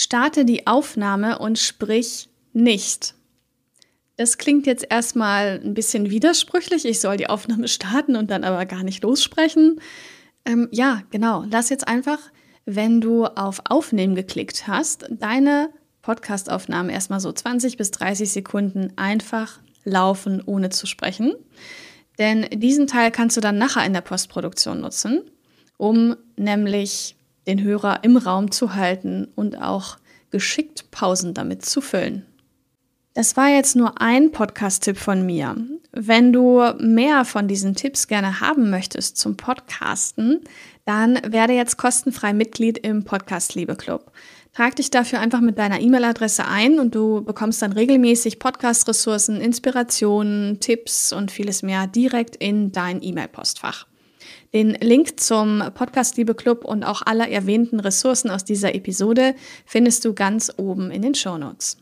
Starte die Aufnahme und sprich nicht. Das klingt jetzt erstmal ein bisschen widersprüchlich. Ich soll die Aufnahme starten und dann aber gar nicht lossprechen. Ähm, ja, genau. Lass jetzt einfach, wenn du auf Aufnehmen geklickt hast, deine Podcastaufnahme erstmal so 20 bis 30 Sekunden einfach laufen, ohne zu sprechen. Denn diesen Teil kannst du dann nachher in der Postproduktion nutzen, um nämlich den Hörer im Raum zu halten und auch geschickt Pausen damit zu füllen. Das war jetzt nur ein Podcast-Tipp von mir. Wenn du mehr von diesen Tipps gerne haben möchtest zum Podcasten, dann werde jetzt kostenfrei Mitglied im Podcast Liebe Club. Trag dich dafür einfach mit deiner E-Mail-Adresse ein und du bekommst dann regelmäßig Podcast-Ressourcen, Inspirationen, Tipps und vieles mehr direkt in dein E-Mail-Postfach. Den Link zum Podcast Liebe Club und auch aller erwähnten Ressourcen aus dieser Episode findest du ganz oben in den Show Notes.